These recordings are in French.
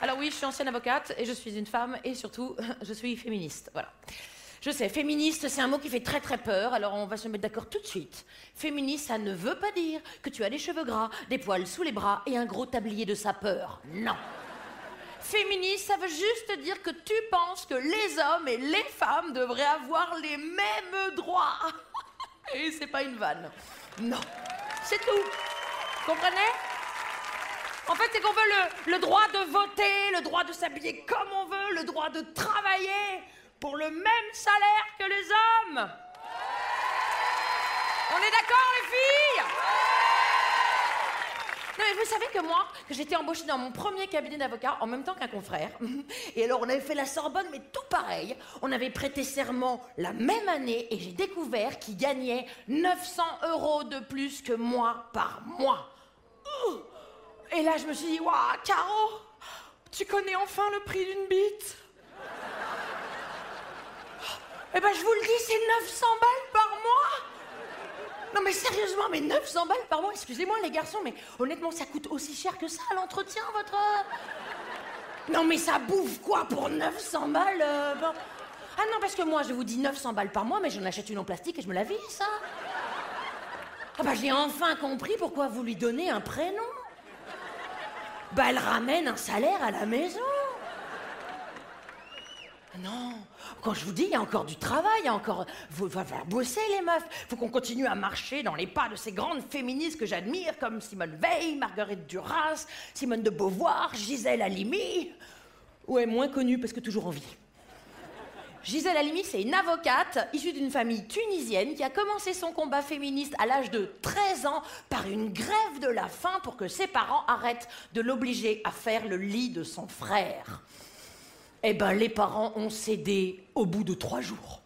Alors oui, je suis ancienne avocate et je suis une femme et surtout, je suis féministe. Voilà. Je sais, féministe, c'est un mot qui fait très très peur, alors on va se mettre d'accord tout de suite. Féministe, ça ne veut pas dire que tu as des cheveux gras, des poils sous les bras et un gros tablier de sapeur. Non. Féministe, ça veut juste dire que tu penses que les hommes et les femmes devraient avoir les mêmes droits. Et c'est pas une vanne. Non. C'est tout. Comprenez? En fait, c'est qu'on veut le, droit de voter, le droit de s'habiller comme on veut, le droit de travailler pour le même salaire que les hommes. On est d'accord, les filles? Non, mais vous savez que moi, que j'étais embauchée dans mon premier cabinet d'avocat en même temps qu'un confrère. Et alors, on avait fait la Sorbonne, mais tout pareil. On avait prêté serment la même année et j'ai découvert qu'il gagnait 900 euros de plus que moi par mois. Ouh et là, je me suis dit, waouh, Caro, tu connais enfin le prix d'une bite? Eh ben, je vous le dis, c'est 900 balles par mois. Non, mais sérieusement, mais 900 balles par mois. Excusez-moi, les garçons, mais honnêtement, ça coûte aussi cher que ça, l'entretien, votre... Non, mais ça bouffe quoi pour 900 balles euh, Ah non, parce que moi, je vous dis 900 balles par mois, mais j'en achète une en plastique et je me la vis, ça. Ah bah, j'ai enfin compris pourquoi vous lui donnez un prénom bah elle ramène un salaire à la maison. Non, quand je vous dis, il y a encore du travail, il y a encore. Vous va falloir bosser, les meufs. Faut qu'on continue à marcher dans les pas de ces grandes féministes que j'admire, comme Simone Veil, Marguerite Duras, Simone de Beauvoir, Gisèle Halimi. Ouais, moins connue parce que toujours en vie. Gisèle Halimi, c'est une avocate issue d'une famille tunisienne qui a commencé son combat féministe à l'âge de 13 ans par une grève de la faim pour que ses parents arrêtent de l'obliger à faire le lit de son frère. Eh ben, les parents ont cédé au bout de trois jours.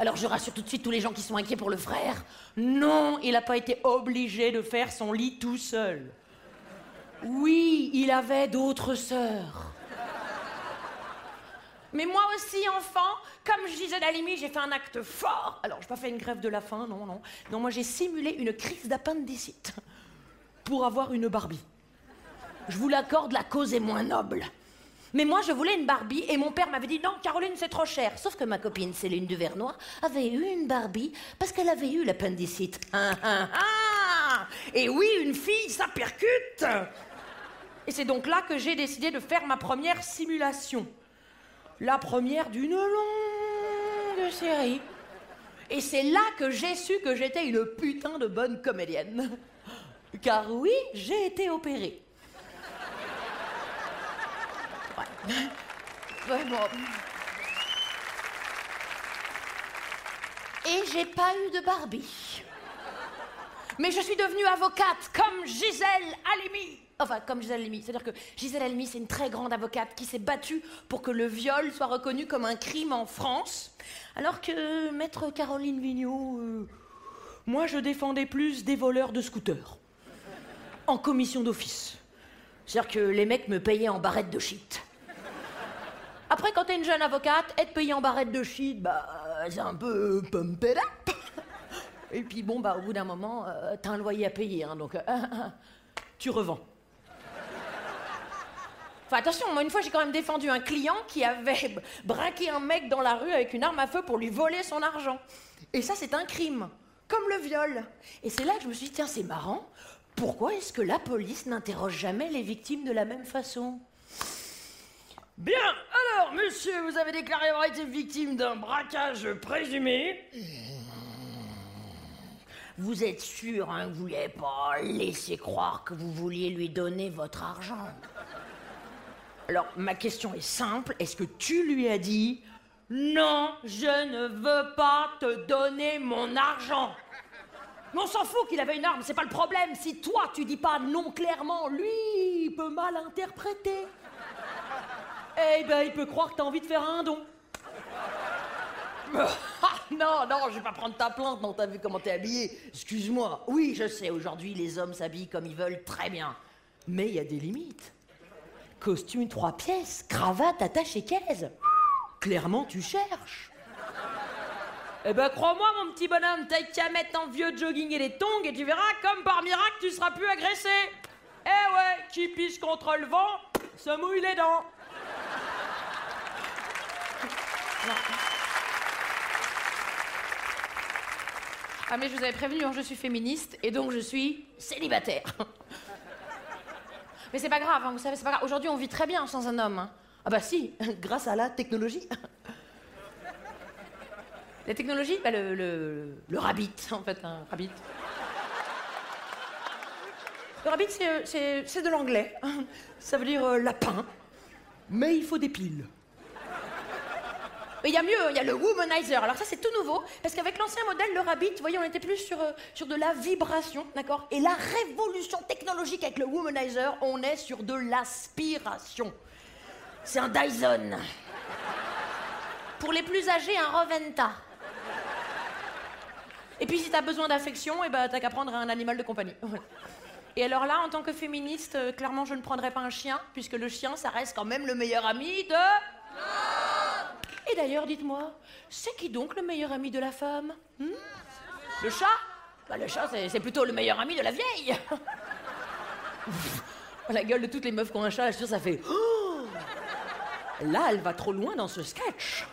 Alors je rassure tout de suite tous les gens qui sont inquiets pour le frère. Non, il n'a pas été obligé de faire son lit tout seul. Oui, il avait d'autres sœurs. Mais moi aussi, enfant, comme je disais Dalimi, j'ai fait un acte fort. Alors, je n'ai pas fait une grève de la faim, non, non. Non, moi, j'ai simulé une crise d'appendicite pour avoir une Barbie. Je vous l'accorde, la cause est moins noble. Mais moi, je voulais une Barbie et mon père m'avait dit non, Caroline, c'est trop cher. Sauf que ma copine Céline Duvernois avait eu une Barbie parce qu'elle avait eu l'appendicite. Ah, ah, ah Et oui, une fille, ça percute Et c'est donc là que j'ai décidé de faire ma première simulation la première d'une longue série. Et c'est là que j'ai su que j'étais une putain de bonne comédienne. Car oui, j'ai été opérée. Et j'ai pas eu de Barbie. Mais je suis devenue avocate comme Gisèle Halimi. Enfin, comme Gisèle Halimi. C'est-à-dire que Gisèle Halimi, c'est une très grande avocate qui s'est battue pour que le viol soit reconnu comme un crime en France. Alors que maître Caroline Vigneault, euh, moi, je défendais plus des voleurs de scooters. En commission d'office. C'est-à-dire que les mecs me payaient en barrette de shit. Après, quand t'es une jeune avocate, être payée en barrette de shit, bah, c'est un peu pump it up. Et puis bon, bah, au bout d'un moment, euh, t'as un loyer à payer, hein, donc euh, tu revends. Enfin, attention, moi, une fois, j'ai quand même défendu un client qui avait braqué un mec dans la rue avec une arme à feu pour lui voler son argent. Et ça, c'est un crime. comme le viol. Et c'est là que je me suis dit, tiens, c'est marrant. Pourquoi est-ce que la police n'interroge jamais les victimes de la même façon? Bien, alors, monsieur, vous avez déclaré avoir été victime d'un braquage présumé. Vous êtes sûr hein, que vous n'avez pas laissé croire que vous vouliez lui donner votre argent Alors, ma question est simple. Est-ce que tu lui as dit Non, je ne veux pas te donner mon argent? Mais on s'en fout qu'il avait une arme, c'est pas le problème. Si toi tu dis pas non clairement, lui il peut mal interpréter. Eh ben il peut croire que t'as envie de faire un don. Non, non, je vais pas prendre ta plainte, non, t'as vu comment t'es habillé. Excuse-moi. Oui, je sais, aujourd'hui les hommes s'habillent comme ils veulent, très bien. Mais il y a des limites. Costume trois pièces, cravate attachée caisse. Clairement, tu cherches. Eh ben crois-moi mon petit bonhomme, t'as qu'à mettre ton vieux jogging et les tongs et tu verras comme par miracle tu seras plus agressé. Eh ouais, qui pisse contre le vent, se mouille les dents. Ah mais je vous avais prévenu, hein, je suis féministe et donc je suis célibataire. mais c'est pas grave, hein, vous savez, c'est pas grave. Aujourd'hui on vit très bien sans un homme. hein. Ah bah si, grâce à la technologie. La technologie, bah le, rabbit, en fait, rabbit. Le rabbit, c'est, euh, c'est de l'anglais. Ça veut dire euh, lapin. Mais il faut des piles. Mais il y a mieux, il y a le womanizer. Alors ça, c'est tout nouveau, parce qu'avec l'ancien modèle, le rabbit, vous voyez, on était plus sur, euh, sur de la vibration, d'accord? Et la révolution technologique avec le womanizer, on est sur de l'aspiration. C'est un Dyson. Pour les plus âgés, un Roventa. Et puis si t'as besoin d'affection, eh ben, t'as qu'à prendre un animal de compagnie. Et alors là, en tant que féministe, euh, clairement, je ne prendrais pas un chien, puisque le chien, ça reste quand même le meilleur ami de... Et d'ailleurs, dites-moi, c'est qui donc le meilleur ami de la femme hmm? Le chat? Bah, Le chat, c'est, plutôt le meilleur ami de la vieille. la gueule de toutes les meufs qui ont un chat, je suis sûre, ça fait... Oh Là, elle va trop loin dans ce sketch.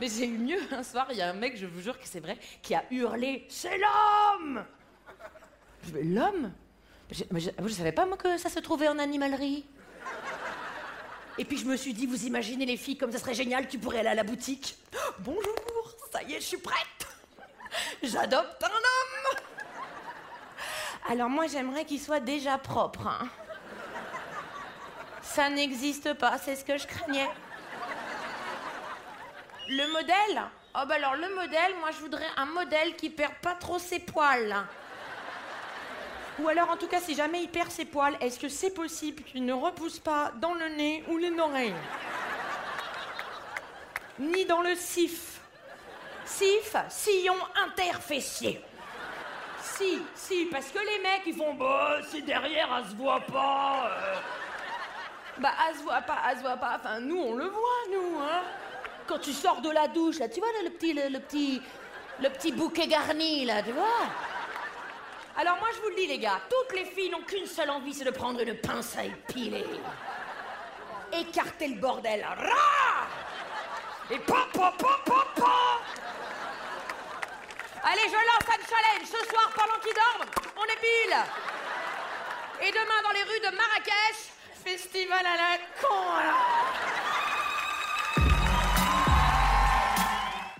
Mais j'ai eu mieux. Un soir, il y a un mec, je vous jure que c'est vrai, qui a hurlé C'est l'homme L'homme? Je, je, je savais pas, moi, que ça se trouvait en animalerie. Et puis je me suis dit Vous imaginez les filles comme ça serait génial, tu pourrais aller à la boutique. Bonjour, ça y est, je suis prête. J'adopte un homme. Alors moi, j'aimerais qu'il soit déjà propre. hein. Ça n'existe pas, c'est ce que je craignais. Le modèle? Oh bah alors le modèle, moi je voudrais un modèle qui perd pas trop ses poils. Ou alors en tout cas si jamais il perd ses poils, est-ce que c'est possible qu'il ne repousse pas dans le nez ou les oreilles Ni dans le sif. Sif, sillon interfessier. Si, si, parce que les mecs ils font bah c'est derrière, elle se voit pas. euh. Bah elle se voit pas, elle se voit pas. Enfin nous on le voit nous, hein quand tu sors de la douche, là, tu vois, le petit, le petit, le petit bouquet garni, là, tu vois Alors moi, je vous le dis, les gars, toutes les filles n'ont qu'une seule envie, c'est de prendre une pince à épiler. Écarter le bordel. Rah Et pa, pa, pa, pa, pa Allez, je lance un challenge. Ce soir, pendant qu'ils dorment, on épile. Et demain, dans les rues de Marrakech, festival à la con.